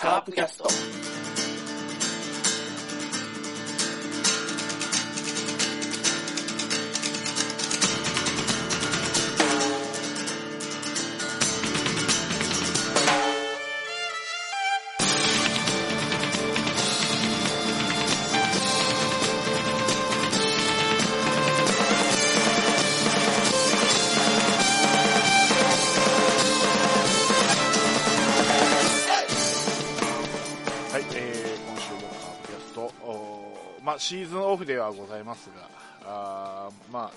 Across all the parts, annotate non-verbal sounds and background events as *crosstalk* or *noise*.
カープキャスト。ますが、あまあ、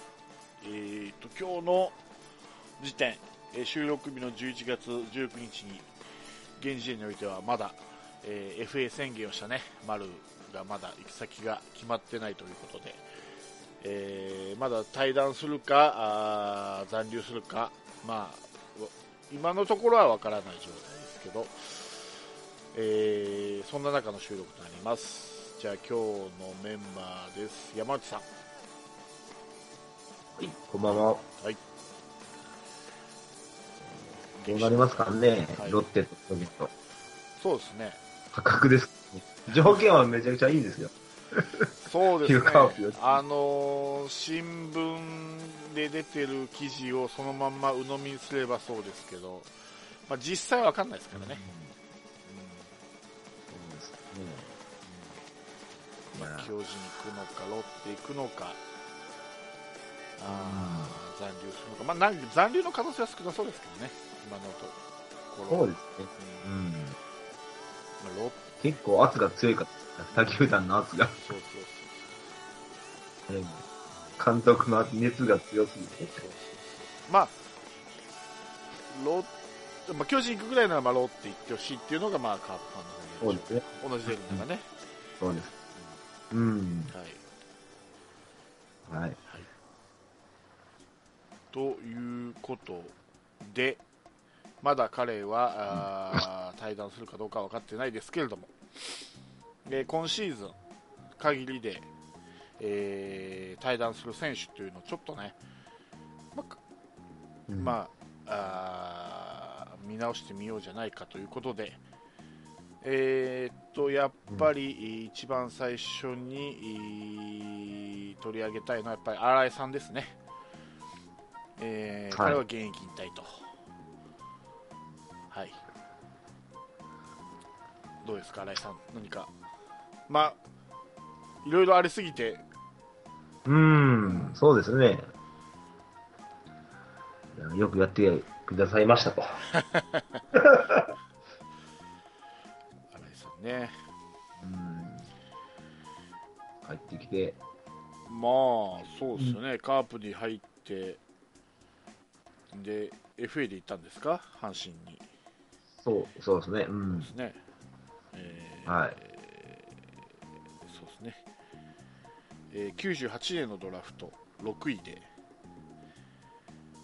えーと、今日の時点、え収録日の11月19日に、現時点においてはまだ、えー FA 宣言をしたね、丸がまだ行き先が決まってないということで、えーまだ対談するか、残留するか、まあ、今のところはわからない状態ですけど、えーそんな中の収録となります。じゃあ今日のメンバーです。山内さん。はい、こんばんは。はい。どうなりますかね、はいロッテとソニット。そうですね。破格です、ね。条件はめちゃくちゃいいんですよ。そうですね。あのー新聞で出てる記事をそのまんま鵜呑みにすればそうですけど、まあ、実際はわかんないですからね。そうですね。まあ、いや巨人行くのか、ロッテ行くのか、あー残留するのか、まあ、残留の可能性は少なそうですけどね、今のところ。そうですね。うんうん。まあ、ロッ結構圧が強いかった。他球団の圧が。そうそうそううん監督の熱が強すぎて。そうそうそうまあ、ロッまあ、巨人行くぐらいならまあロッテ行ってほしいっていうのがまあカープファンのそうで。同じ出るのがね、そうです。うん。はい、はい。ということで、まだ彼は、*laughs* 対談するかどうかは分かってないですけれども、で今シーズン限りで、えー対談する選手というのをちょっとね、まあうんまあ、あー見直してみようじゃないかということで、えーっとやっぱり一番最初にい取り上げたいのはやっぱり新井さんですね、えーはい。彼は現役引退と、はい、どうですか、新井さん、何か、まあ、いろいろありすぎて、うん、そうですね。よくやってくださいましたと。*laughs* そうですよね、カープに入ってで FA で行ったんですか？阪神に。そう、そうですね。うん。そうで。すね、えーはい。そうですね、えー98年のドラフト6位で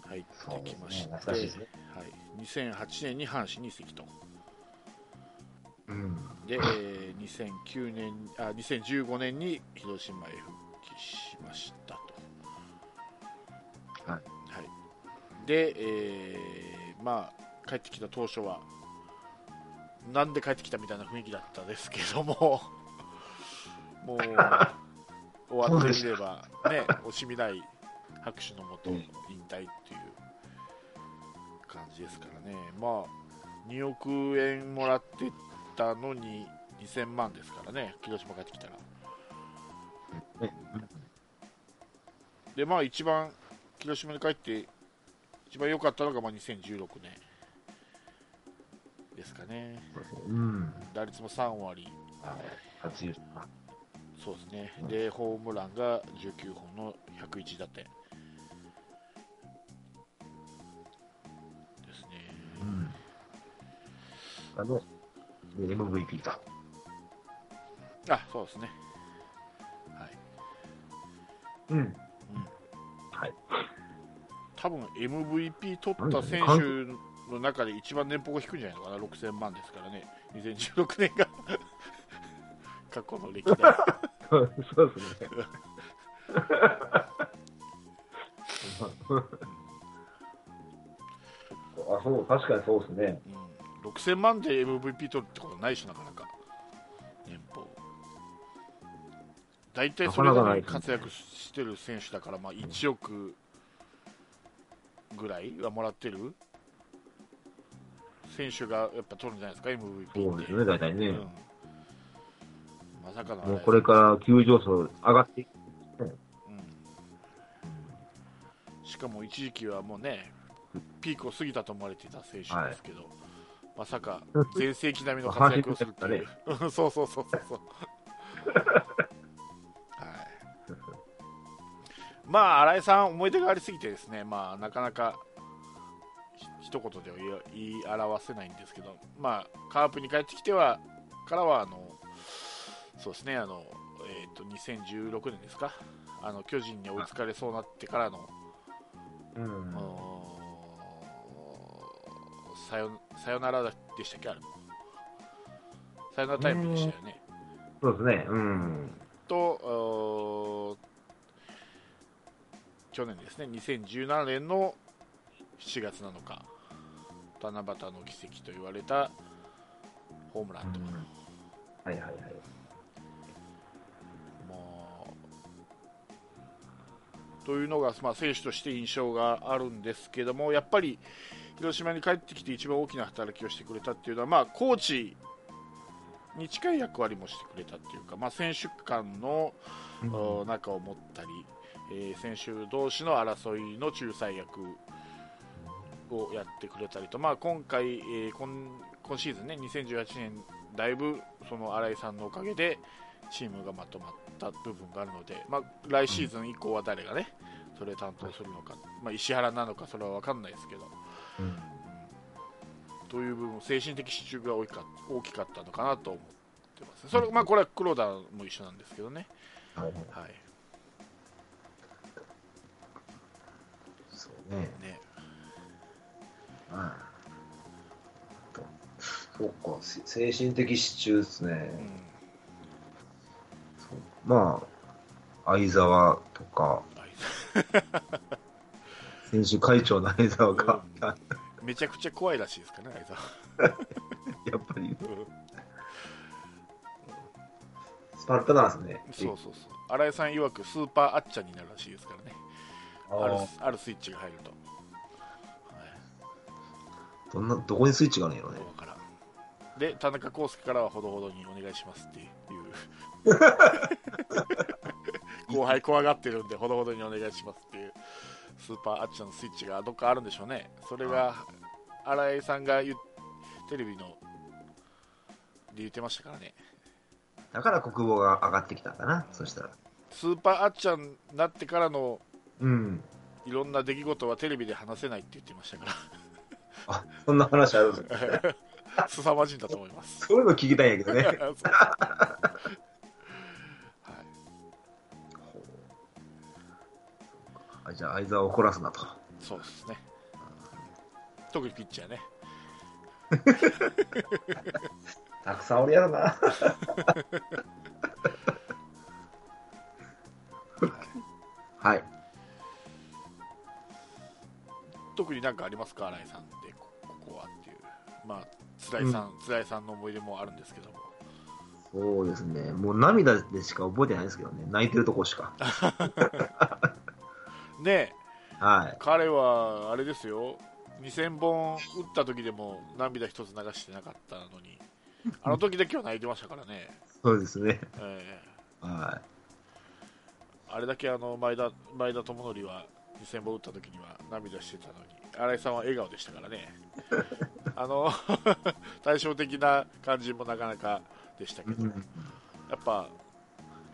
入ってきまして、ね。ね。はい、2008年に阪神に移籍と。うん。で、えー2009年あ2015年に広島へ復帰しましで、えーまあ、帰ってきた当初は、なんで帰ってきたみたいな雰囲気だったですけども、*laughs* もう、終わってみれば、ね、惜しみない拍手のもと、うん引退っていう感じですからね、まあ、2億円もらってたのに2000万ですからね、広島帰ってきたら。ねで、まあ、一番、広島に帰って、一番良かったのが、まあ、2016年ですかね。そうん。打率も3割、はい。初優勝。そうですね。で、ホームランが19本の101打点。ですね。うん。あの、MVP と。あ、そうですね。はい。うん。うん。はい。多分 MVP 取った選手の中で一番年俸が低いんじゃないのかな、6000万ですからね、2016年が。*laughs* 過去の歴代。そうですね。あ、そう、確かにそうですね。うん、6000万で MVP 取るってことないしなかなか。年俸。大体それぞれ活躍してる選手だから、まあ、1億ぐらいはもらってる？選手がやっぱ取るんじゃないですか？MVP そうですね、大体ね。うん、まさかのもうこれから急上昇上がっていく。うん。しかも一時期はもうね、ピークを過ぎたと思われていた選手ですけど、まさか全盛期並みの活躍をするっていう、*laughs* *laughs* そうそうそうそうまあ、新井さん、思い出がありすぎてですね、まあ、なかなかひ一言では言い表せないんですけど、まあ、カープに帰ってきてはからはあの、そうですね、あのえー、と2016年ですか、あの巨人に追いつかれそうになってからの、うん。さよさよならでしたっけ、あれも。さよならタイムでしたよね。そうですね。うん。と、去年ですね、2017年の7月7日、七夕の奇跡と言われたホームランと、はいはいはい。もうというのが、まあ、選手として印象があるんですけども、やっぱり広島に帰ってきて一番大きな働きをしてくれたっていうのは、まあ、コーチに近い役割もしてくれたっていうか、まあ、選手間のお仲を持ったり、えー選手同士の争いの仲裁役をやってくれたりと、まあ、今回、えー今今シーズンね2018年だいぶその新井さんのおかげでチームがまとまった部分があるので、まあ、来シーズン以降は誰がねそれを担当するのか、まあ、石原なのかそれは分かんないですけど、うん。という部分精神的支柱が大きか大きかったのかなと思ってます。それ、まあ、これは黒田も一緒なんですけどね。はい。はいはいそうね。ね。うん。そうか、せ精神的支柱ですね。うん。まあ、相沢とか、はい選手会長の相沢が、めちゃくちゃ怖いらしいですかね、相沢。やっぱり。うん。スパルタなんですね。そうそうそう。新井さん曰くスーパーあっちゃんになるらしいですからね。あるああるスイッチが入ると。ーどんな、どこにスイッチがあるんやろね。わからん。で、田中康介からはほどほどにお願いしますっていう。*laughs* 後輩怖がってるんで、ほどほどにお願いしますっていう、スーパーあっちゃんのスイッチがどっかあるんでしょうね。それが、新井さんがテレビので言ってましたからね。だから国防が上がってきたんだな、そしたら。スーパーあっちゃんになってからのうん。いろんな出来事はテレビで話せないって言ってましたかあ、そんな話あるんですねら、*laughs* 凄まじいんだと思います。そういうの聞きたいんやけどね。*laughs* はいあじゃあ、相沢を怒らすなと。そうですね。特にピッチャーね。*laughs* たくさんおるやろな。はい。特になんかありますか、新井さんで、こここはっていう。まあ、つ井さん、つ井さんの思い出もあるんですけども。そうですね。もう涙でしか覚えてないですけどね。泣いてるとこしか。*laughs* ねえ、はい。彼は、あれですよ。2000本打った時でも涙一つ流してなかったのに、あの時だけは泣いてましたからね。そうですね。ええはあれだけあの前田前田智則は2000本打った時には涙してたのに、新井さんは笑顔でしたからね、*laughs* あの *laughs* 対照的な感じもなかなかでしたけい。ど、やっぱ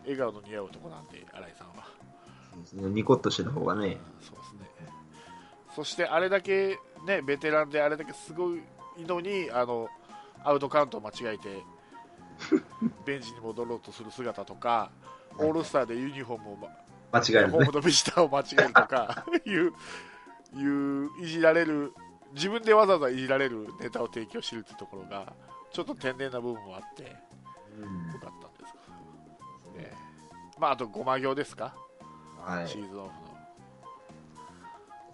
笑顔の似合う男なんで、新井さんは。ニコッとしてる方がね。そうですねそしてあれだけ、ね、ベテランであれだけすごいのにあのアウトカウントを間違えて *laughs* ベンチに戻ろうとする姿とかオールスターでユニフォームを、ま間違いないねホーム。のビジターを間違えるとか *laughs* いういういじられる自分でわざわざいじられるネタを提供しているというところがちょっと天然な部分もあってようんかったんですが、ねまあ、あとごま行ですか、はいシ。ーズンオフの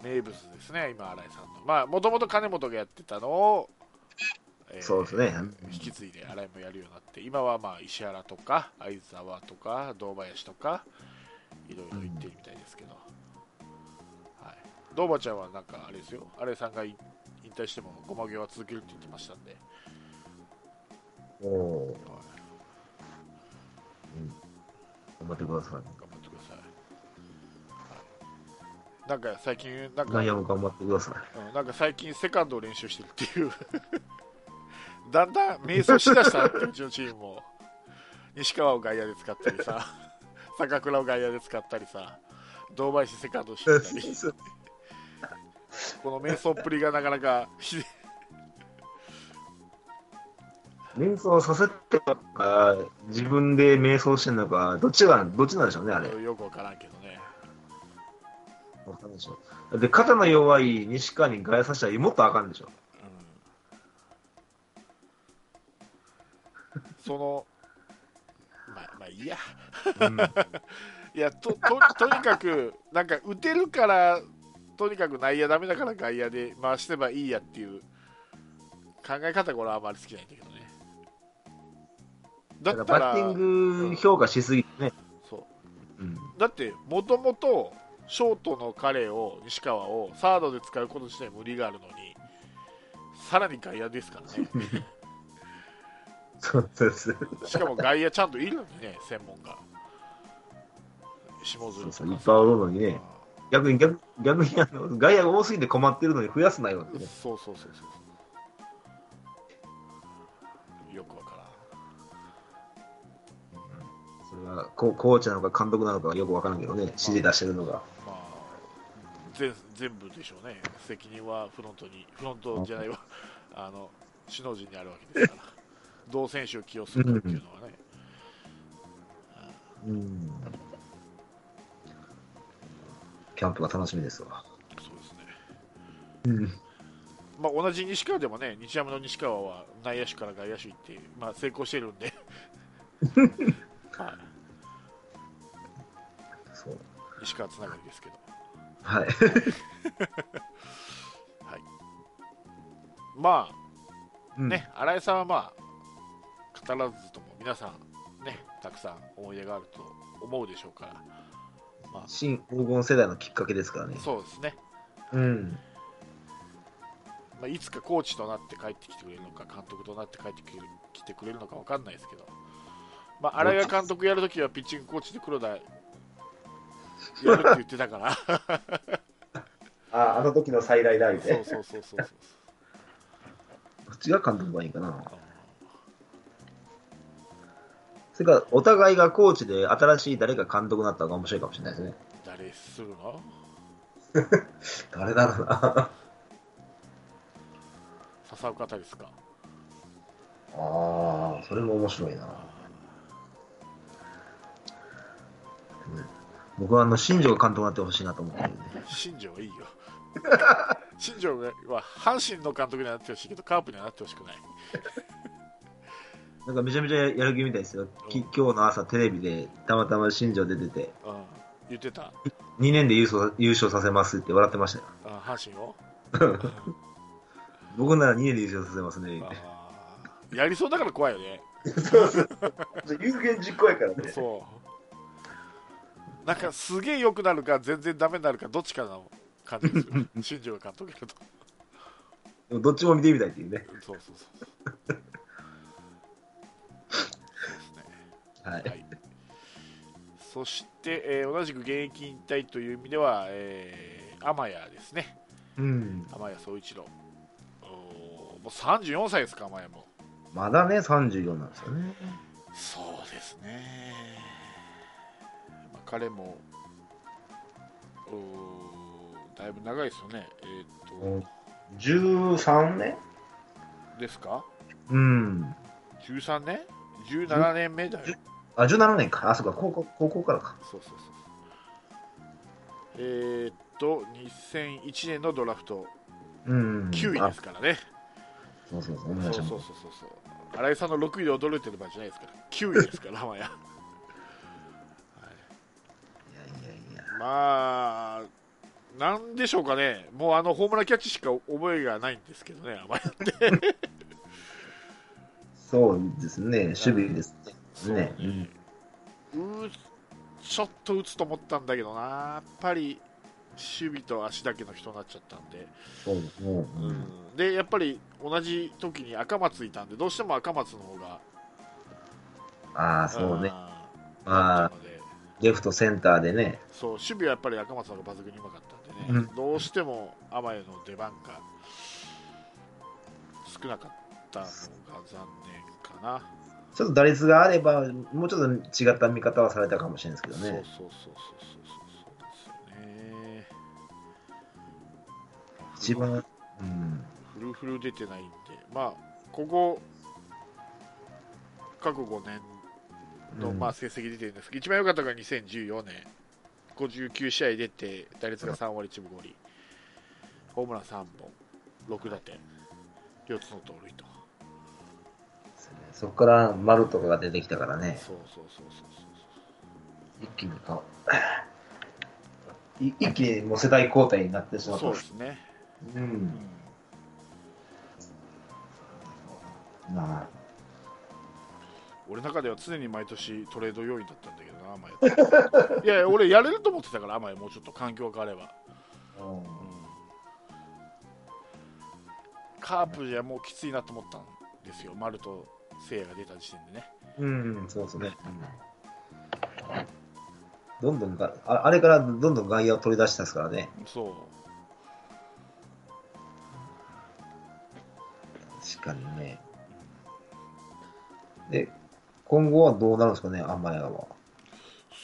名物ですね、今、新井さんの。まあ、もともと金本がやってたのを、えーそうですね。引き継いで新井もやるようになって、今はまあ石原とか相沢とか堂林とか、いろいろ言ってるみたいですけど、はい、堂馬ちゃんはなんかあれですよ、新井さんが引引退してもごま行は続けるって言ってましたんで、おおはい頑張ってください。頑張ってください。はい、なんか最近、なんか外、野も頑張ってください。うんなんか最近セカンドを練習してるっていう。*laughs* だんだん迷走しだしたってうちのチームも。西川を外野で使ったりさ坂倉を外野で使ったりさ堂林セカンドしてたりこの迷走っぷりがなかなかひで瞑想させてるのか、自分で瞑想してるのか、どっちが、どっちなんでしょうね、あれ。よくわからんけどねわかんないでしょ。で、肩の弱い西川に外野させたらもっとあかんでしょ。うんそのいいやうん、*laughs* いやとととにかくなんか打てるからとにかく内野ダメだから外野で回してばいいやっていう考え方が俺はあまり好きないんだけどね。だったらだからバッティング評価しすぎてね。そう。うん。だってもともとショートの彼を西川をサードで使うこと自体無理があるのにさらに外野ですからね *laughs* そうです。しかも外野ちゃんといるのにね専門が。下そ鶴とか。うそう、いっぱいおるのにね。逆に逆逆にあの外野が多すぎて困ってるのに増やすなよって。ね。そうそうそうそう。よくわからん。それはココーチなのか監督なのかはよくわからんけどね、指示出してるのが。まあ全全部でしょうね。責任はフロントにフロントじゃないわ。あの首脳陣にあるわけですから同選手を起用するかっていうのはね、うん。キャンプが楽しみですわ。そうですねうん。まあ、同じ西川でもね、日ハムの西川は内野手から外野手行って、まあ、成功してるんで、*laughs* はい、そう。西川つながりですけど、はい。*laughs* はい、まうんあね、新井さんはまあ、語らずとも皆さん、ね、たくさん思い出があると思うでしょうから、ま新黄金世代のきっかけですからねあ、。そうですね、うん。まあ、いつかコーチとなって帰ってきてくれるのか、監督となって帰ってきて来てくれるのか分かんないですけど、まあ、新井が監督やるときはピッチングコーチで黒田やるって言ってたから。*laughs* あ、あの時の再来だみたいな。そうそうそうそうそうこっちが監督がいいかな。それから、お互いがコーチで新しい誰か監督になった方が面白いかもしれないですね。誰するの？*laughs* 誰だろうな。*laughs* 笹岡太ですかああ、それも面白いな。僕はあの新庄が監督になってほしいなと思ってるんで。新庄はいいよ *laughs* 新庄は阪神の監督にはなってほしいけどカープにはなってほしくないなんかめちゃめちゃやる気みたいですよ。き今日の朝テレビでたまたま新庄出てて、うん言ってた？2年で優勝優勝させますって笑ってましたよ。あ阪神を？*laughs* 僕なら2年で優勝させますね。あーやりそうだから怖いよねそうそう。有言実行やからね。そうなんかすげえ良くなるか全然ダメになるかどっちかの感じですよ *laughs* 新庄が監督やるとでもどっちも見てみたいっていうね。そうそうそうはい。はい、そして、えー同じく現役引退という意味では、えー、天谷ですね、うん。天谷総一郎、おーもう34歳ですか、天谷も。まだね、34なんですよね。そうですね、まあ、彼もおーだいぶ長いですよね、えーっ13年？と、ですか、うん。13年 ?17 年目だよ。あ、17年か。あ、そうか、高校高校からか。そうそうそう。えーっと、2001年のドラフトうん。9位あですからね。そうそうそう。おそう願いしますそうそうそうそう。新井さんの6位で驚いてる場合じゃないですから。9位ですから、*laughs* 浜谷。いやいやいや。まあ、なんでしょうかね、もうあのホームランキャッチしか覚えがないんですけどね、甘えって。*laughs* そうですね、守備ですそうね。ねねうーちょっと打つと思ったんだけどな、やっぱり守備と足だけの人になっちゃったんで、そうんうんでやっぱり同じ時に赤松いたんで、どうしても赤松の方が、ああ、そうね。あーまあレフト、センターでね。そう守備はやっぱり赤松の方が抜群にうまかったんでね、うんどうしても甘えの出番が少なかったのが残念かな。ちょっと打率があれば、もうちょっと違った見方はされたかもしれないですけどね。そうそうそうそうそうそうですよね。一番、うん。フルフル出てないんで、まあ、ここ、過去5年の、うんまあ、成績出てるんですけど、一番良かったのが2014年、59試合出て、打率が3割1分5厘、ホームラン3本、6打点、4つの盗塁と。そこから丸とかが出てきたからね、そうそうそうそう一気にか、い一気にもう世代交代になってしまそう。った。そうですね。う。うんんま俺の中では常に毎年トレード要員だったんだけどな、甘え。*laughs* いや俺やれると思ってたから、甘えもうちょっと環境が変われば。うんカープじゃもうきついなと思ったんですよ、丸と聖也が出た時点でね。うん、そうですね。どんどんがあ、あれからどんどん外野を取り出したですからね。そう。確かにね。で、今後はどうなるんですかね、アンマヤは。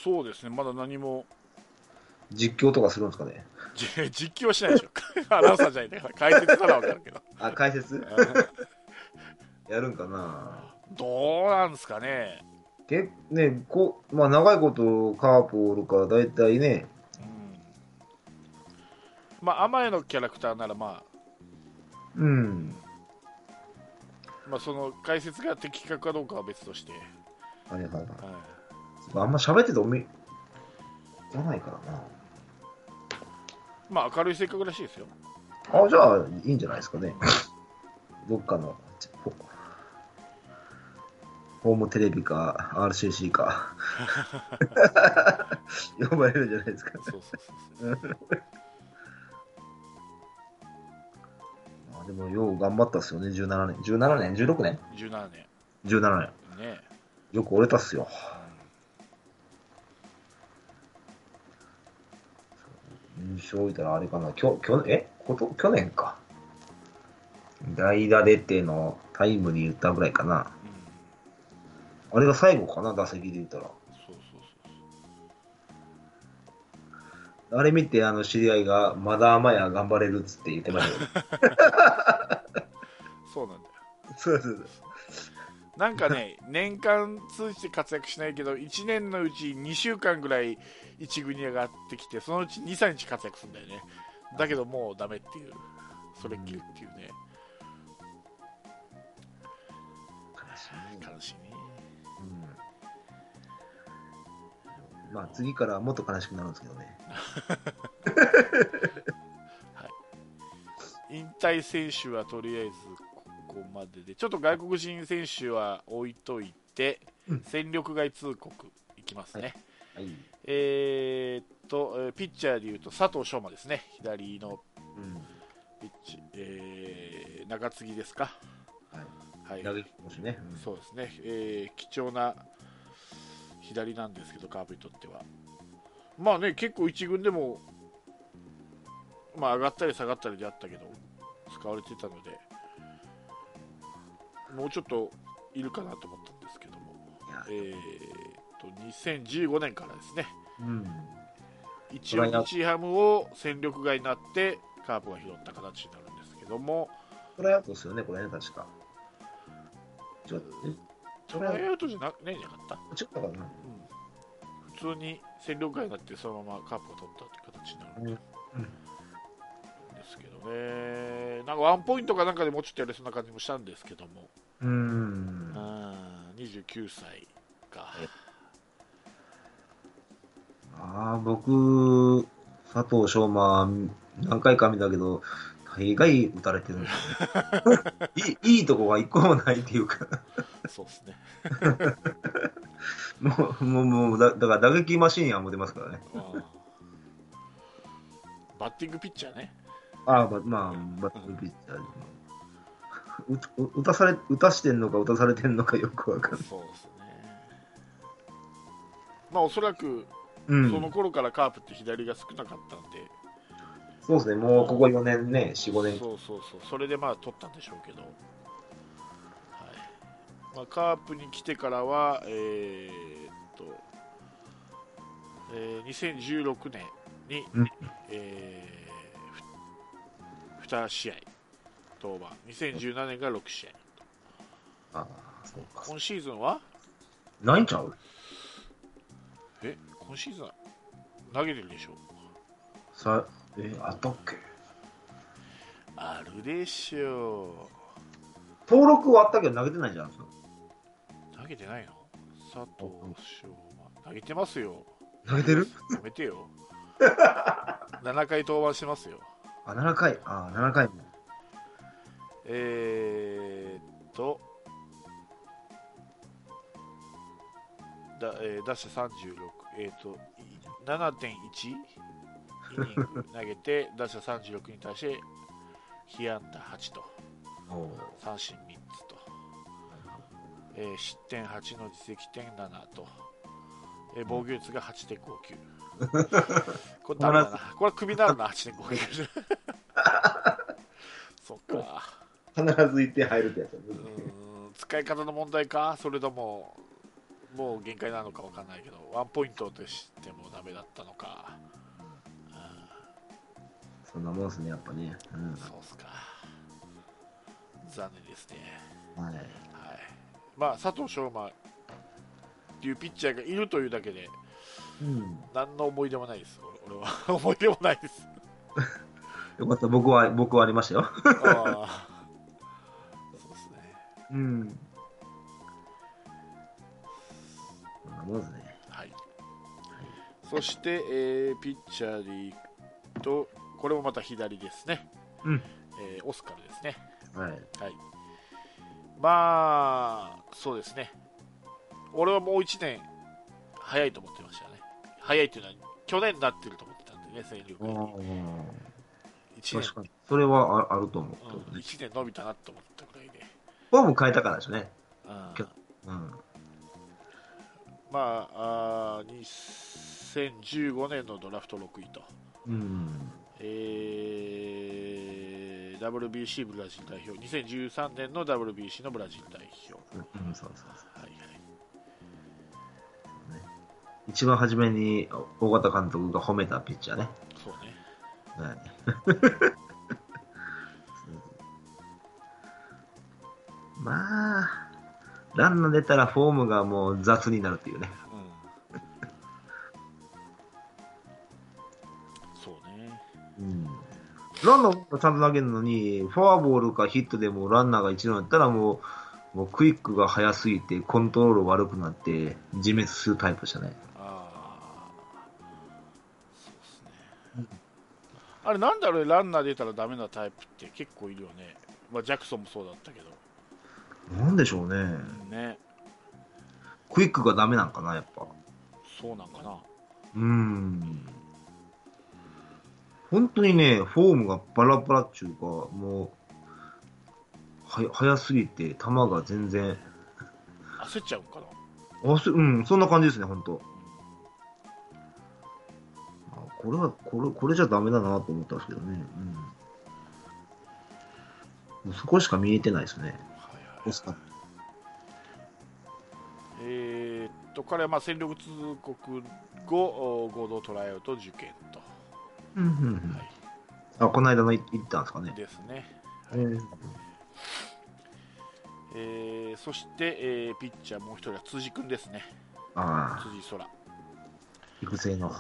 そうですね、まだ何も実況とかするんですかね。じ実況はしないでしょ。*laughs* アナウンサーじゃないんだから、解説ならわかるけど。あ、解説？やるんかなどうなんですかね。けねこまあ、長いことカープおるから、大体ね、うん。まあ、甘えのキャラクターなら、まうん、あ、まあ、その解説が的確かどうかは別として。はいはいはい。はいあんま喋ってておみ、じゃないからな。まあ、明るい性格らしいですよ。あ、じゃあ、いいんじゃないですかね。どっかの、ホホームテレビか、RCC か。呼ばれるんじゃないですか。そうそうそう。あでも、よう頑張ったっすよね、17年。17年 ?16 年？17年。?17 年。ね。よく折れたっすよ。優勝いたらあれかな、きょきょえ？こと？去年か。代打出てのタイムリー打ったぐらいかな。あれが最後かな、打席で言ったら。そうそうそう。あれ見て、あの、知り合いが、まだ甘や頑張れるっつって言ってましたよ。*laughs* そうなんだよ。そうそうそう。なんかね、年間通じて活躍しないけど、1年のうち2週間ぐらい1軍に上がってきて、そのうち2、3日活躍するんだよね。だけどもうダメっていう、それっきりっていうね、悲しいね悲しいね。まあ、次からはもっと悲しくなるんですけどね。引退選手はとりあえずここまでで、ちょっと外国人選手は置いといて、うん戦力外通告いきますね。はい。えーっと、えーピッチャーでいうと佐藤翔馬ですね、左のうん。ピッチ、えー中継ぎですか。はい。はいそうですね、えー貴重な左なんですけど、カープにとっては。まあね、結構一軍でも、まあ上がったり下がったりであったけど、使われてたので、もうちょっといるかなと思ったんですけども、えー、と2015年からですね、うん。一応日ハムを戦力外になって、カープが拾った形になるんですけども、トライアウトですよね、これね、確か。ちょっえトライアウトじゃなねえじゃなかった？ちょっとかな。うん。普通に戦力外になってそのままカープが取ったって形になる。ん。うん。ですけどね、なんかワンポイントかなんかでもうちょっとやれそうな感じもしたんですけども、うーん。あー29歳か、ああ、僕、佐藤翔馬、何回か見たけど、大概打たれてる。んですよねいい。いいとこが一個もないっていうか、そうですね。*laughs* もう、もう、もうだだから打撃マシーンはもう出ますからね。うんバッティングピッチャーね。ああ、ままあ、バッティングピッチャーうう打たされ、打たしてんのか打たされてんのかよくわかんない。そうですね。まあおそらく、うん。その頃からカープって左が少なかったんで、そうですね、もうここ4年ね、4、5年。そうそうそう、それでまあ取ったんでしょうけど、はいまあ、カープに来てからは、えーっと、えー2016年に、うん。えーふ2試合登板、2017年が6試合、ああ、そうか。今シーズンは？ないんちゃう？え今シーズンは投げてるでしょ。さ、え、あったっけ？あるでしょ登録はあったけど投げてないじゃん。投げてないの佐藤翔馬。投げてますよ。投げてる？やめてよ。*laughs* 7回登板してますよ。あ、7回？あ、7回。も。えー、っとだ、えー、打者36えー、っとい7.1イニング投げて *laughs* 打者36に対して被安打8と。三振3つと、えー失点8の自責点7と、えー防御率が8.59 *laughs* これダメだな。これはクビになるな8.59 *laughs* そっか。必ず1点入るってやつだうーん使い方の問題か？それとももう限界なのか分かんないけどワンポイントとしてもダメだったのか。そんなもんですね、やっぱね。うん。そうっすか。残念ですね。はい。はい、まあ佐藤翔馬っていうピッチャーがいるというだけでうん。何の思い出もないです俺俺は *laughs* 思い出もないですよかった、僕は、僕はありましたよ。ああそうですねうん。そんなもんですね。はいそして、えーピッチャーでいくとこれもまた左ですね、うん。えーオスカルですねはい。はいまあそうですね俺はもう1年早いと思ってましたね早いっていうのは去年になってると思ってたんでね戦力が1確かに。それはああると思う。年、うん、1年伸びたなと思ったぐらいで、フォーム変えたからですね。うん。まああー2015年のドラフト6位と、うん。えー WBC ブラジル代表2013年の WBC のブラジル代表、うん、そうそうそう。はいはい一番初めに大型監督が褒めたピッチャーね。そうねはい。*laughs* まあ、ランナー出たらフォームがもう雑になるっていうね。ランナーがちゃんと投げるのに、フォアボールかヒットでもランナーが一塁になったらもう、もうクイックが速すぎてコントロール悪くなって自滅するタイプでしたね。ああそうですねあれなんだろうねランナー出たらダメなタイプって結構いるよね、まあ、ジャクソンもそうだったけどなんでしょうね。ねクイックがダメなんかな、やっぱ。そうなんかなうーん。本当にね、フォームがバラバラっていうか、もう、は、早すぎて、球が全然、焦っちゃうかなあすうん、そんな感じですね、本当あこれは、これ、これじゃダメだなと思ったんですけどね。うん。もうそこしか見えてないですね。はいはいえーっと彼はまあ戦力通告後お合同トライアウト受験と、うん、うん、うん。はいあ、この間のい行ったんですかね。ですね、うん。えーそして、えーピッチャーもう一人は辻君ですねああ、辻空育成の。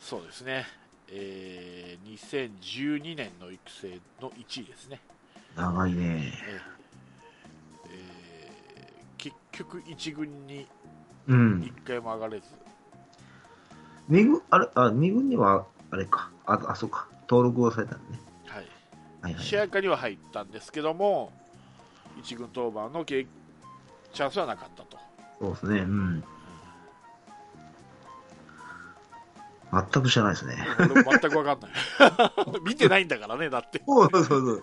そうですね、えー2012年の育成の1位ですね、長いね。えーえー結局1軍にうん。1回も上がれず、二軍、あれ、あ、二軍にはあれか。あ、あ、そうか。登録をされたんね。はい、はいはい。試合下には入ったんですけども、一軍登板の経チャンスはなかったと。そうですね。うん。全く知らないですね。全く分かんない。*laughs* 見てないんだからね、だって。そうそうそう。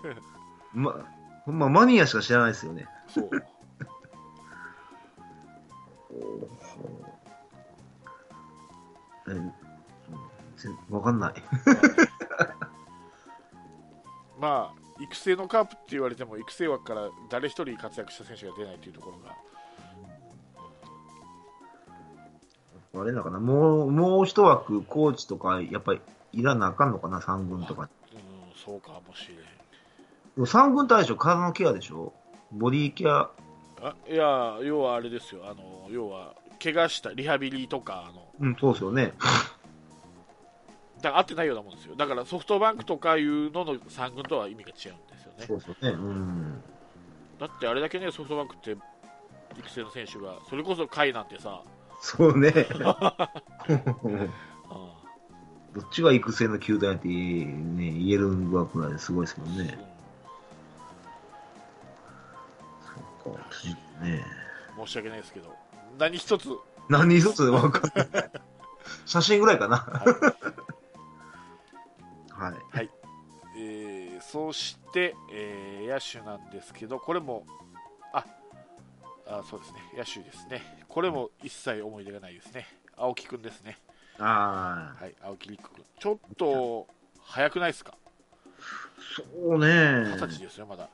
ま、ほんまマニアしか知らないですよね。そう。*laughs* わかんない。まあ、育成のカープって言われても、育成枠から誰一人活躍した選手が出ないというところが、あれなのかなもう、もう一枠、コーチとか、やっぱりいらなあかんのかな三軍とか。うん、そうかもしれん。でも三軍対象、体のケアでしょ？ボディケア。あいや、要はあれですよ、あの要は、怪我したリハビリとか、あのうん、そうですよね。だから合ってないようなもんですよ、だからソフトバンクとかいうのの3軍とは意味が違うんですよね。そうですよね。うん。だってあれだけね、ソフトバンクって育成の選手が、それこそ甲斐なんてさ、そうね。あ *laughs* どっちが育成の球団やって、ね、言えるぐらいですごいですもんうんね。そうか、辻ね。申し訳ないですけど、何一つ、何一つわかんない。写真ぐらいかな。はい。そして、えー野手なんですけど、これも、ああそうですね、野手ですね、これも一切思い出がないですね、青木くんですね、ああ、はい、青木陸君、ちょっと早くないですか、そうね。二十。歳ですよ、まだ。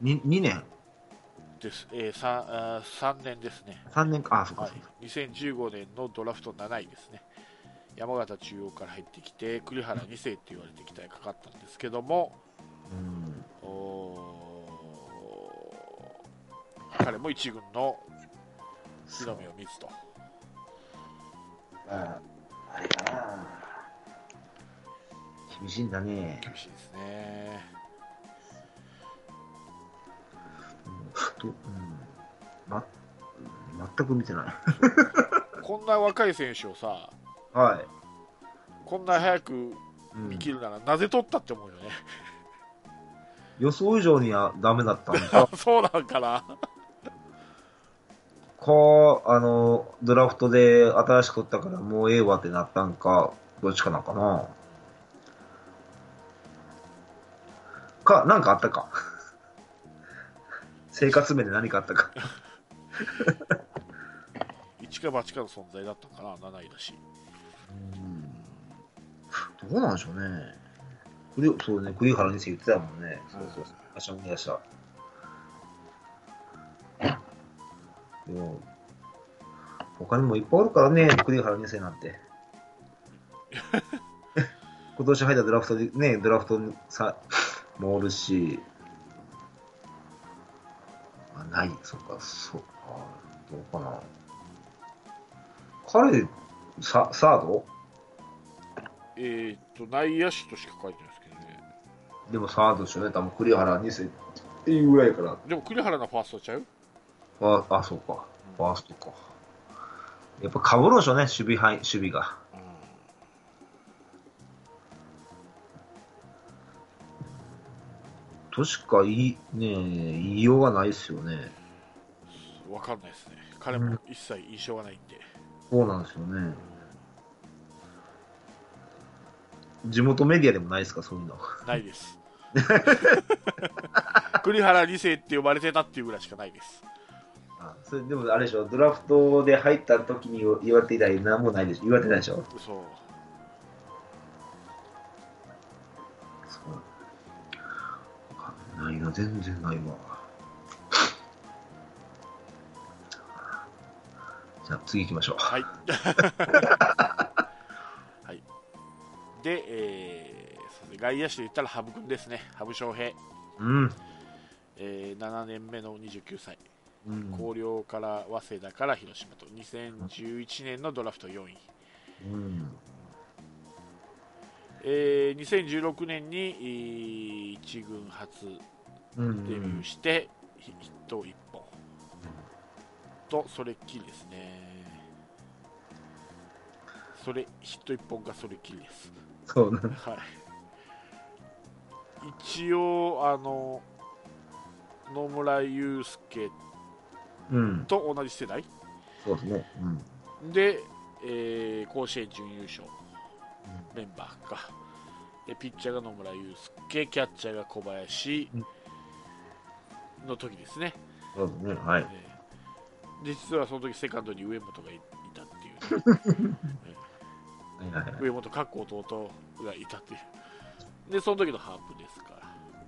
に2年。です、えー、3, あ3年ですね、?3 年か。あ、そうかはい。そうか。、2015年のドラフト7位ですね、山形中央から入ってきて、栗原2世って言われて期待かかったんですけども、うん。おー彼も一軍の日の目を見ずと、ああれかな。厳しいんだね。厳しいですね、とうん。ま、全く見てない。*laughs* こんな若い選手をさ、はい。こんな早くうん見切るなら、なぜ取ったって思うよね、予想以上にはダメだったんか *laughs* そうなんかな、か、あの、ドラフトで新しく取ったからもうええわってなったんか、どっちかなんかな。か、なんかあったか。*laughs* 生活面で何かあったか。一か八かの存在だったのかな、7位だし、どうなんでしょうね。栗そうね、栗原にせ言ってたもんね。そうそうそう。明日思い出した。でも、他にもいっぱいおるからね、栗原2世なんて。*laughs* 今年入ったドラフトで、ね、ドラフトにさ、もおるし、あ、ない、そっか、そっか、どうかな。彼、ササード？えーっと、内野手としか書いてでもサードでしょうね、多分栗原2世っていうぐらいから。でも栗原のファーストちゃう？あ、あ、そうか。ファーストか。やっぱ被るんでしょうね、守備範囲、守備が。としか言い、ねえ、言いようがないですよね。うん、わかんないですね、彼も一切印象がないんで、そうなんですよね。地元メディアでもないですか、そういうの。ないです。*laughs* 栗原2世って呼ばれてたっていうぐらいしかないです。あそれでもあれでしょ、ドラフトで入った時に言われていたり何もないでしょ、言われてないでしょ。そうそう。わかんないな、全然ないわ。じゃあ次行きましょう。はい。はい。で、えー外野手で言ったら羽生君ですね。羽生翔平。うん。えー7年目の29歳。うん。広陵から早稲田から広島と2011年のドラフト4位。うん。えー2016年にえー一軍初うん。デビューして、ヒヒット1本。と、それっきりですね。それ、ヒット1本がそれっきりです。そうな。はい。一応、あの、野村祐介うん。と同じ世代？そうですね。うん。で、えー甲子園準優勝メンバーか。で、ピッチャーが野村祐介、キャッチャーが小林の時ですね。そうですね。はい。えーで実はその時セカンドに上本がいいたっていう、はいはいはい。上本かっこ弟がいたっていう。で、その時のハープですか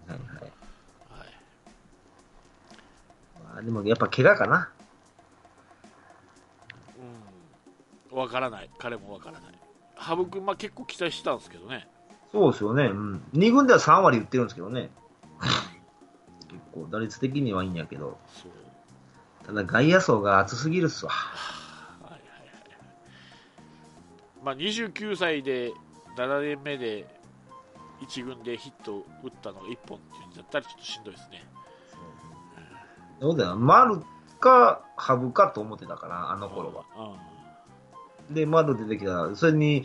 ら。はいはい。はい。まあ、でもやっぱ怪我かな。うん。わからない。彼もわからない。羽生君、まあ結構期待してたんですけどね。そうですよね。うん。2軍では3割打ってるんですけどね。結構打率的にはいいんやけど。ただ外野層が厚すぎるっすわ。まあ29歳で7年目で1軍でヒットを打ったのが1本っていうんだったらちょっとしんどいですね。そうだよ。丸か、ハブかと思ってたから、あの頃は。うん。で、丸出てきた。それに、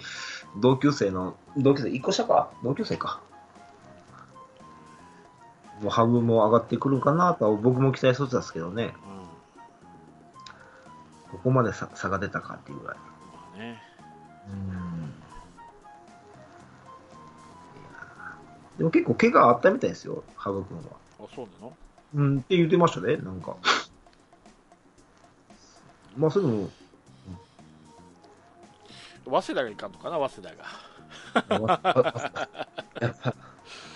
同級生の、同級生、1個下か？同級生か。もうハブも上がってくるかなとは僕も期待してたんですけどね。うん。ここまで差差が出たかっていうぐらい。まあね。うん。でも結構怪我あったみたいですよ、ハブ君は。あ、そうなの？うん、って言ってましたね、なんか。*laughs* まあ、それでも、早稲田がいかんのかな、早稲田が。やっぱ、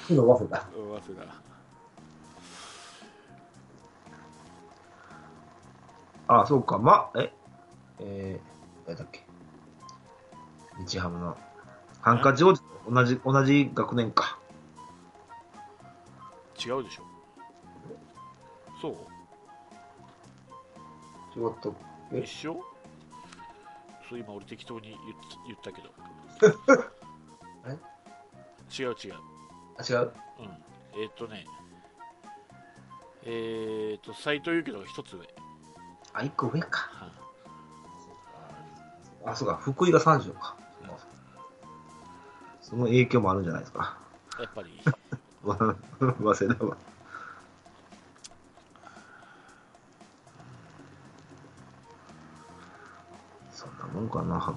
負の早稲田。うん早稲田。あ、そうか、ま、え、えー、誰だっけ？日ハムの、ハンカチ王子と同じ、同じ学年か。違うでしょ。そう？仕事、え？一緒？そう今俺適当に言っ言ったけど。*laughs* 違う違う。あ、違う？うん。えーっ、とね。えーっ、と斎藤佑樹のが一つ上。あ、一個上か。はあ、そうか、福井が30か。その影響もあるんじゃないですか。いやっぱり早稲田は。そんなもんかな。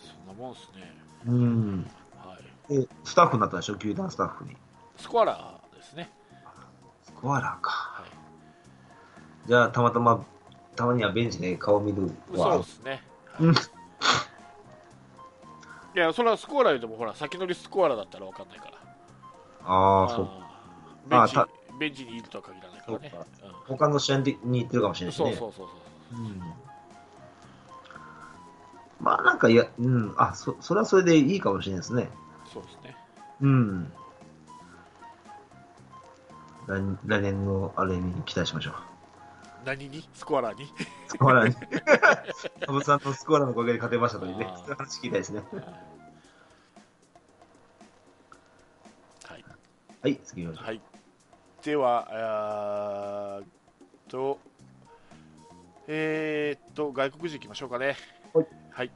そんなもんっすねうん。はいで、スタッフになったでしょ、球団スタッフに。スコアラーですねスコアラーか。はいじゃあ、たまたま、たまにはベンチで顔見るわそうで。すね、うんはいいやそれはスコアラーでもほら先乗りスコアラーだったら分かんないからああ、そう。ベンチあベンチにいるとは限らないからねそうかう他の試合に行ってるかもしれんないしね。そうそうそうそううん。まあ、なんか、いや、うん、あ、そ、それはそれでいいかもしれないですね。そうですねうん。来来年のあれに期待しましょう。何に？スコアラーに？スコアラーに。羽生さんのスコアラーのおかげで勝てましたのにね。あー。そういう話聞きたいですね。はい、はい、次行きましょう。はい、ではあーっとえー、っと外国人行きましょうかね。はい、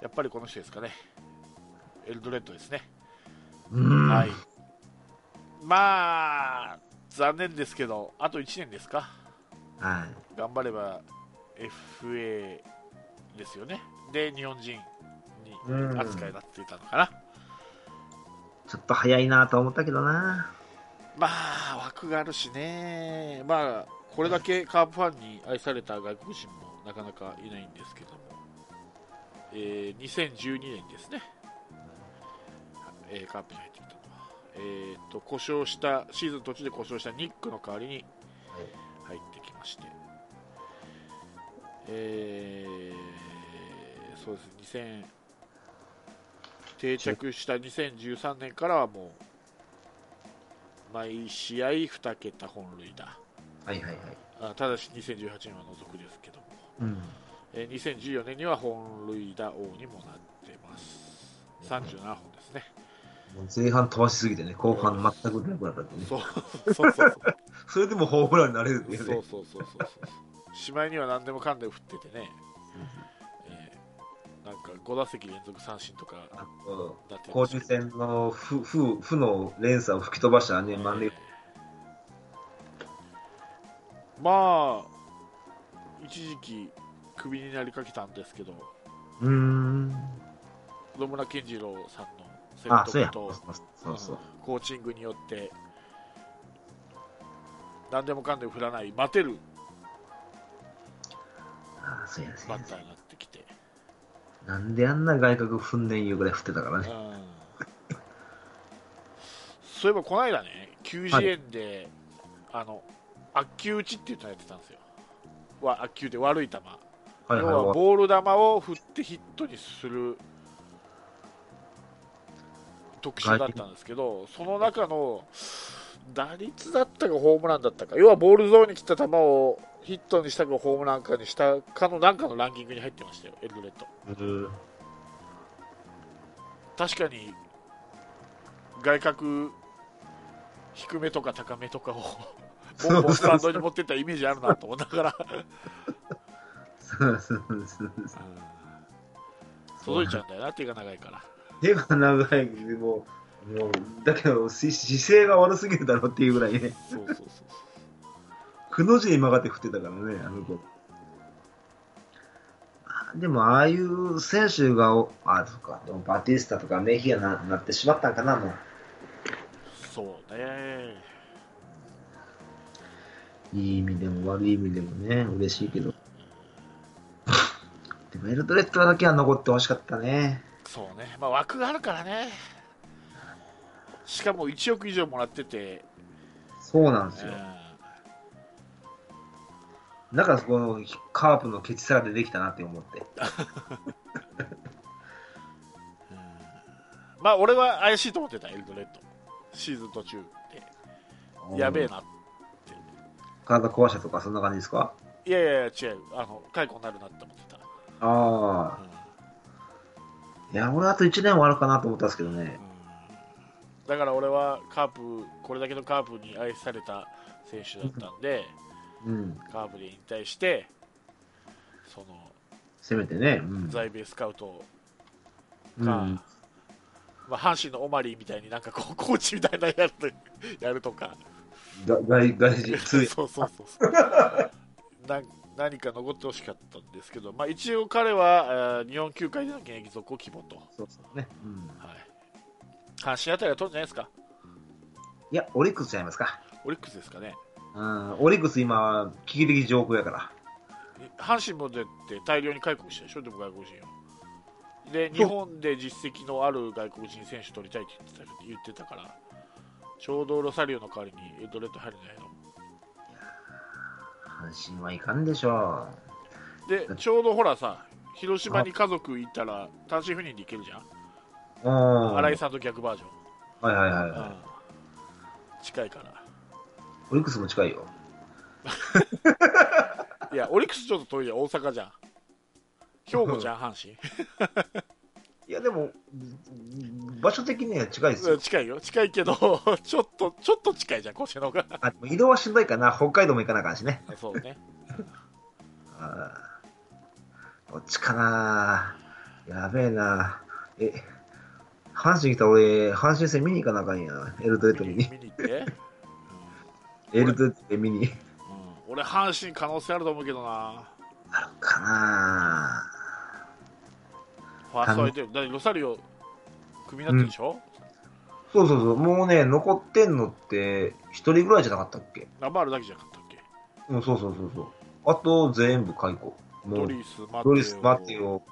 やっぱりこの人ですかね。エルドレッドですね、うん。はい。まあ残念ですけどあと1年ですか？はい。頑張れば FA ですよね。で日本人うん。に扱いになっていたのかな、ちょっと早いなと思ったけどな。まあ枠があるしね。まあこれだけカープファンに愛された外国人もなかなかいないんですけども、えー2012年ですね、えーカープに入ってきたのは、えー、と故障したシーズン途中で故障したニックの代わりに入ってきまして、えーそうです。2000定着した2013年からはもう毎試合2桁本塁打。はいはいはい。あただし2018年は除くですけども、うん。えー2014年には本塁打王にもなってます。37本ですね前半飛ばしすぎてね、後半全く出なくなったってね。*laughs* そうそうそう。それでもホームランになれるっていうね。そうそうそうそう。しまいには何でもかんでも振っててね、えーなんか5打席連続三振とか。あのなって交流戦の負負負の連鎖を吹き飛ばしたね、満塁まあ一時期クビになりかけたんですけど。うーん。野村健次郎さんのそうとそうそう。コーチングによって。何でもかんでも振らない待てる。あ、そうや、そうや。バッ。ターになってきて、なんであんな外角踏んでんいうぐらい振ってたからね。うん。そういえばこの間ね90円で、あの悪球打ちっていうのやってたんですよ。わ悪球で悪い球、はい要ははい。ボール球を振ってヒットにする特集だったんですけど、その中の打率だったかホームランだったか、要はボールゾーンに来た球をヒットにしたかホームランかにしたかのなんかのランキングに入ってましたよ、エルドレッド。うん確かに外角低めとか高めとかをボンボンスタンドに持ってったイメージあるなと思いながらそうそうそうそう。届いちゃうんだよな、手が長いから。手が長いでもう、もう、だけど、し姿勢が悪すぎるだろっていうぐらいね、そうそうそうくの字に曲がって振ってたからね、あの子。あでも、ああいう選手が、あ、そっか、でもバティスタとかメヒアななってしまったんかな、もう。そうね。いい意味でも悪い意味でもね、嬉しいけど。でもエルドレッドだけは残ってほしかったね。そうね、まあ、枠があるからね、しかも1億以上もらってて、そうなんですよ。うん。だからそこのカープのケチさが出てきたなって思って。まあ俺は怪しいと思ってた、エルドレッド、シーズン途中で、やべえ。な、体壊したとかそんな感じですか？いやいやいや、違う、あの解雇になるなって思ってた、ああ。いや、俺あと1年終わるかなと思ったんですけどね。だから俺はカープ、これだけのカープに愛された選手だったんで、うん。カープで引退して、そのせめてね。うん。在米スカウトうんか、まあ、阪神のオマリーみたいになんかこうコーチみたいなのやるやるとか、が外外人、通 *laughs* そうそうそうそうな *laughs* 何か残ってほしかったんですけど、まあ、一応彼は、えー日本球界での現役続行希望と、そうそうね。うん。はい、阪神あたりは取るんじゃないですか、いや、オリックスちゃいますか。オリックスですかね、うん。オリックス今、危機的状況やから。阪神もだって大量に解雇したでしょ、でも外国人を。で、日本で実績のある外国人選手取りたいって言ってた言ってたから、ちょうどロサリオの代わりにエドレッド入るんじゃないの？阪神はいかんでしょで、ちょうどほらさ、広島に家族行ったら単身赴任で行けるじゃん？新井さんと逆バージョン。はいはいはい、うんはい。近いから。オリックスも近いよ。いや、オリックスちょっと遠いじゃん、大阪じゃん。兵庫じゃん、阪神。いや、でも、場所的には近いですよ。近いよ、近いけど、*laughs* ちょっと、ちょっと近いじゃん、こっちの方が。あ、移動はしんどいかな。北海道も行かなあかんしね。*laughs* そうね。あーどっちかなやべえなえ、阪神来たら俺、阪神戦見に行かなあかんや。エルドレッド見に。見に行って？*laughs* エルドレッドで見に。うん、俺、阪神可能性あると思うけどな。あるかなファースト相手、だってロサリオ、クビになってるでしょ、そうそうそう。もうね、残ってんのって、一人ぐらいじゃなかったっけ？ラバールだけじゃなかったっけ？うん、そうそうそうそう。あと、全部解雇。ドリス、マテオ。ドリス、マテオ。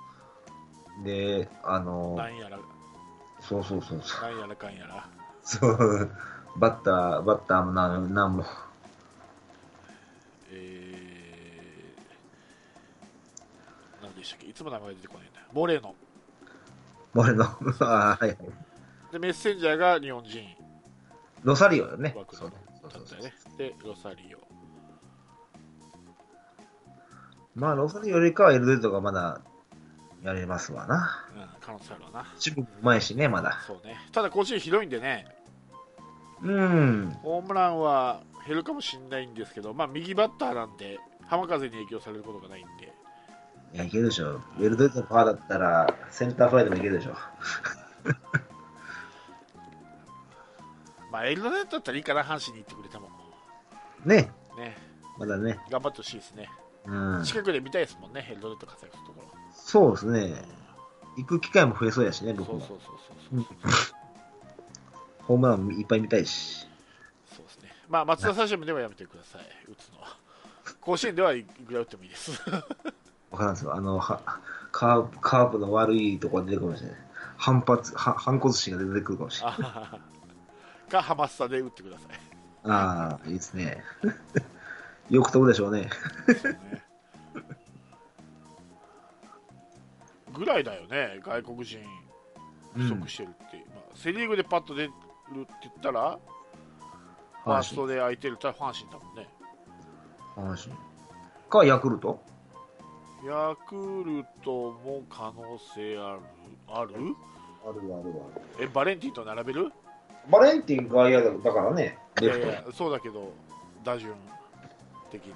で、あの、なんやら、そうそうそうそう。なんやらかんやら。そう、バッター、バッターもななんも。えー、なんでしたっけ？いつも名前出てこないんだよ。モレノ。俺の、あはいはい。で、メッセンジャーが日本人ロサリオだったよね。で、ロサリオ。まあ、ロサリオよりかはエルドレッドがまだやれますわな。うん、可能性あるわな。チームうまいしね、まだ。そうね。ただ、甲子園広いんでね、うん。ホームランは減るかもしれないんですけど、まあ、右バッターなんで、浜風に影響されることがないんで、いや、いけるでしょ。エルドレッドのパワーだったら、センターフライでもいけるでしょ。まあエルドレッドだったらいいかな阪神に行ってくれてもね。ねまだね。頑張ってほしいですねうん。近くで見たいですもんねエルドレッド活躍するところそうですね。行く機会も増えそうやしね、そう僕も。そうそうそうそうホームランいっぱい見たいし。そうですねまあ松田スタジアムではやめてください打つのは甲子園ではいくら打ってもいいですわからんですよ。あの、はカープ、カープの悪いところが出てくるかもしれない。反発、は反骨心が出てくるかもしれない。あかハマスタで打ってくださいああ、いいですね。*laughs* よく飛ぶでしょうね。ね *laughs* ぐらいだよね外国人不足してるって、まあ、セ・リーグでパッと出るって言ったらファーストで空いてるって言ったら阪神だもんね阪神。か、ヤクルト？ヤクルトも可能性ある？ある？あるあるある。えバレンティンと並べる？バレンティンが嫌だだからね、い。やいやそうだけど打順的に。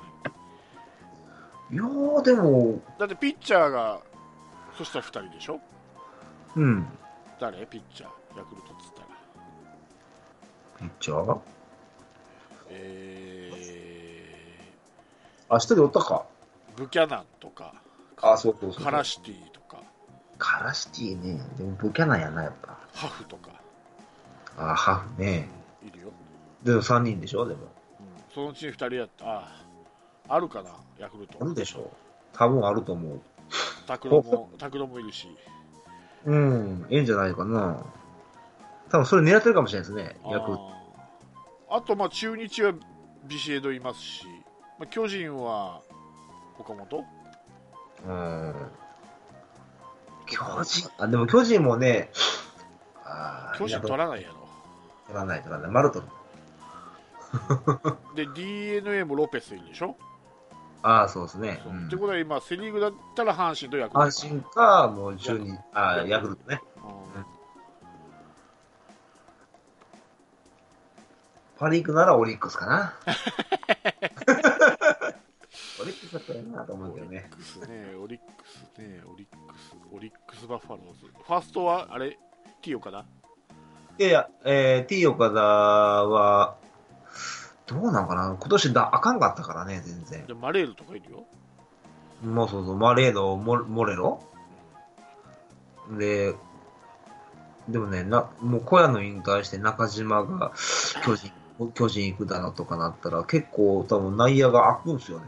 いやー、でも、だってピッチャーがそしたら2人でしょ？うん。誰？ピッチャー。ヤクルトっつったら。ピッチャー？えあ、一人おったか。ー、ブキャナンとかあ、そうそうそう。カラシティとかカラシティね。でも、ブキャナンやな、やっぱ。ハフとかあ、ハフね。いるよ、でも3人でしょ、でも。うん、そのうちに2人やったああるかなヤクルトあるでしょ。多分あると思う。拓郎も拓郎もいるしうん、ええんじゃないかな。多分それ狙ってるかもしれないですね、ヤクルト。あーあとまあ中日はビシエドいますし、まあ、巨人は岡本？うん。巨人、あ、でも巨人もね、あー巨人取らないやろ取らない、取らない。マルトル。で d n a もロペスいるでしょ、ああ、そうですね。ってことは今セ・リーグだったら阪神とヤクルト阪神か、もう中日、あーヤクルトね。うんパリーグならオリックスかな。*laughs* オリックスだったなと思うけどね。オリックスね、オリックスね、オリックス、オリックスバファローズ。ファーストは、あれ、ティオかないやいや、えー、T 岡田は、どうなんかな？今年だ、あかんかったからね、全然。でマレールとかいるよ。もうそうそう、マレード、モモレロ？で、でもね、な、もう小屋の引退して中島が巨人、巨人行くだなとかなったら、結構多分内野が開くんですよね。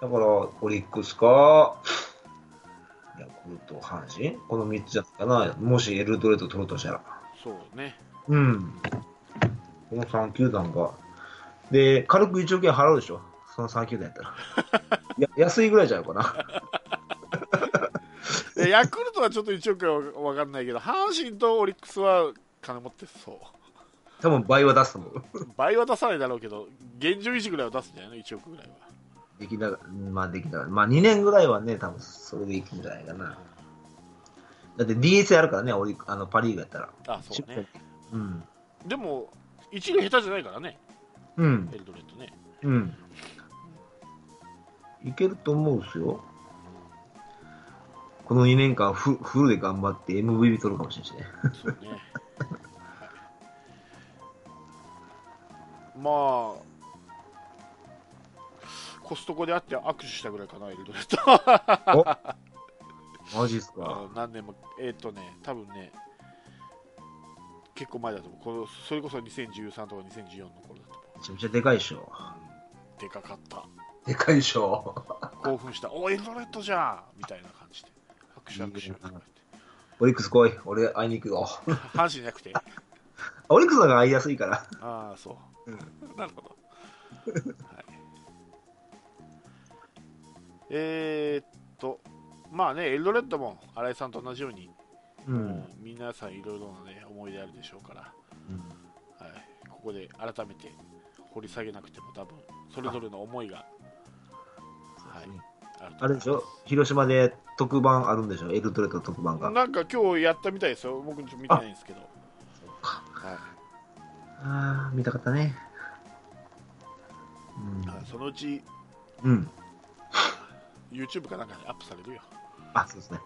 だから、オリックスか、ヤクルト、阪神？この3つじゃないかな。もしエルドレッド取るとしたら。そうね。うん。この3球団が。で、軽く1億円払うでしょ？その3球団やったら。*laughs* や安いぐらいじゃないかな。でヤクルトはちょっと1億円は分かんないけど、阪神とオリックスは金持ってそう。多分倍は出すと思う。倍は出さないだろうけど、現状維持ぐらいは出すんじゃないの ?1 億ぐらいは。できながら、まあできながら。まあ2年ぐらいはね、多分それでいくんじゃないかな。だって DS あるからね、オリあのパリーグやったら。あ、そうね。うん。でも、一塁下手じゃないからね、うんエ。ルドレッドね。うん。いけると思うんですよ。この2年間フフルで頑張って MVP 取るかもしれないしね。そうね。まあ、コストコで会って握手したぐらいかな、エルドレッド。マジっすか。あ何年も、えーっ、とね、多分ね、結構前だと思う。このそれこそ2013とか2014の頃だと思めちゃめちゃでかいでしょ。う。でかかった。でかいでしょ。興奮した。おエルドレッドじゃんみたいな感じで。握手握手。オリックス来い。俺会いに行くぞ。阪神じゃなくて。*laughs* オリックスの方が会いやすいから。ああ、そう。*laughs* なるほど。*laughs* はい、えー、っと、まあね、エルドレッドも新井さんと同じように、う。もう皆さんいろいろな、ね、思い出あるでしょうから、はい、ここで改めて掘り下げなくても多分それぞれの思いが、はい、あるあれでしょ？広島で特番あるんでしょ？エルトレット特番が。なんか今日やったみたいですよ、僕ちょっと見てないんですけど、はい。ああ、見たかったね。はいそのうちうん。うん。YouTube かなんかにアップされるよ。あ、そうですね。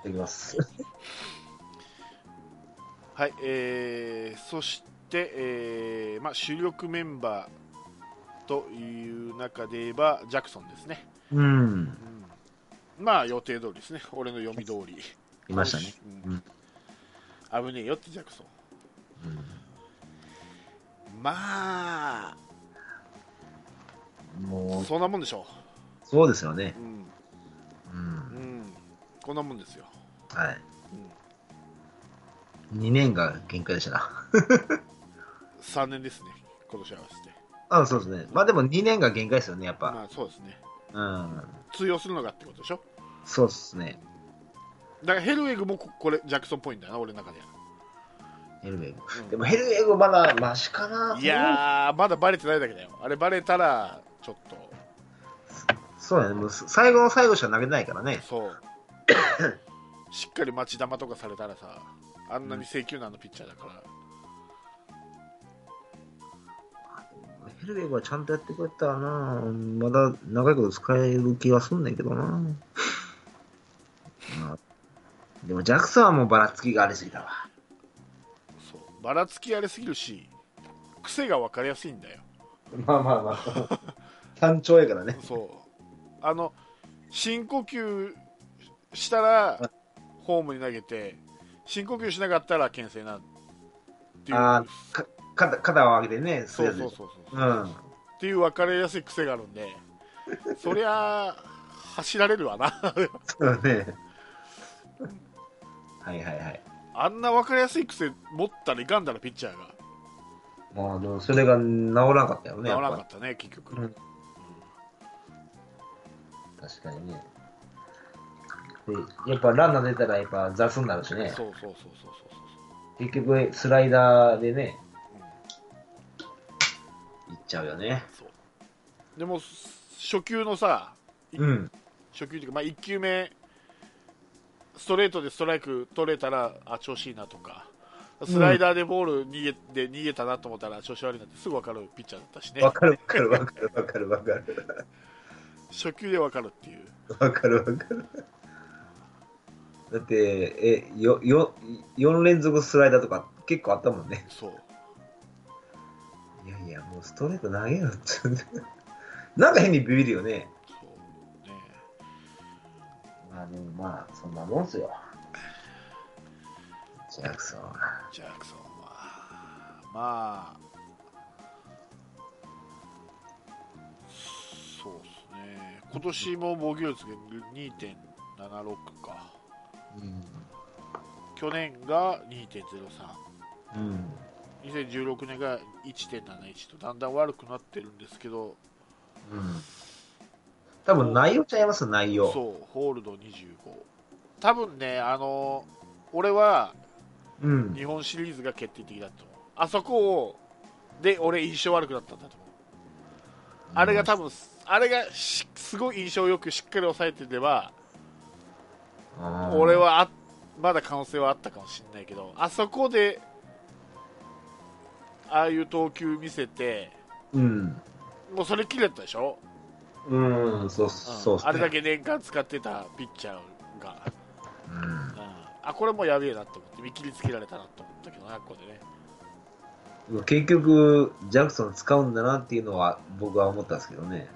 いただきます。*laughs* はい、えー、そして、えーまあ、主力メンバーという中で言えば、ジャクソンですね。うん。うん、まあ、予定通りですね。俺の読み通り。いましたね。うん危ねえよってジャクソン。まあ、もう、そんなもんでしょそうですよねう。。うん。うん。うん。こんなもんですよ。はい。うん。2年が限界でしたな。3年ですね。今年合わせて。あ、そうですね。まあでも2年が限界ですよね、やっぱ。まあ、そうですね。うん。通用するのがってことでしょ？そうですね。だからヘルウェグもここれジャクソンっぽいんだよな、俺の中では。ヘルウェグ。うんでもヘルウェグまだマシかないやー、まだバレてないだけだよ。あれバレたら、ちょっと、そうだね。もう最後の最後しか投げてないからね。そう。しっかり待ち球とかされたらさ、あんなに請求難のピッチャーだから。ヘルウェグはちゃんとやってくれたらなまだ長いこと使える気がすんねんけどなまあでもジャクソンはもうばらつきがありすぎたわ。そう。ばらつきありすぎるし、癖が分かりやすいんだよ。まあまあまあ。単調やからね。そう。あの、深呼吸したら、ホームに投げて、深呼吸しなかったら、牽制なっていう。あーか肩肩を上げてね、そうそうそうそう。うん。っていう分かりやすい癖があるんで、そりゃ、走られるわな。そうね。はいはいはい。あんな分かりやすい癖持ったらいかんだら、ピッチャーが。まあ、それが治らなかったよね、治らなかったね、結局。うん確かにね。で、やっぱランナー出たらやっぱ雑になるしね。そうそうそうそうそうそう。結局スライダーでね、うんいっちゃうよね。そうでも、初球のさ、うん。初球っていうか、まあ、1球目、ストレートでストライク取れたら、あ、調子いいなとか、スライダーでボール逃げで逃げたなと思ったら、調子悪いなってすぐ分かるピッチャーだったしねわ、かるわかるわかるわかるわかる。初球で分かるっていう、わかるわかる。だって、え、よ、よ、4連続スライダーとか結構あったもんね。そう、いやいや、もうストレート投げろって。なんか変にビビるよね。そうね、まあでもまあ、そんなもんすよ。ジャクソンは。ジャクソンは、まあ、ね、今年も防御率が2.76か、うん。去年が2.03。うん。2016年が1.71とだんだん悪くなってるんですけど、うん。多分内容ちゃいます、内容。そう、ホールド25。多分ね、あの俺はうん。日本シリーズが決定的だと思う。あそこを、で、俺印象悪くなったんだと思う。あれが多分、あれがしすごい印象よくしっかり抑えてれば、うん俺、はあまだ可能性はあったかもしれないけど、あそこで、ああいう投球見せて、うん。もうそれ切れたでしょ？うん、そう、うん。そうっすね。あれだけ年間使ってたピッチャーが、うん。うん。あこれもうやべえなと思って見切りつけられたなと思ったけどなここでね。結局、ジャクソン使うんだなっていうのは僕は思ったんですけどね。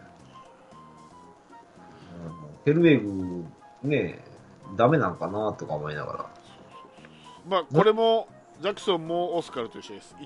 ヘルウェグ、ね、ダメなんかなとか思いながら。まあこれもジャクソンもオスカルと一緒です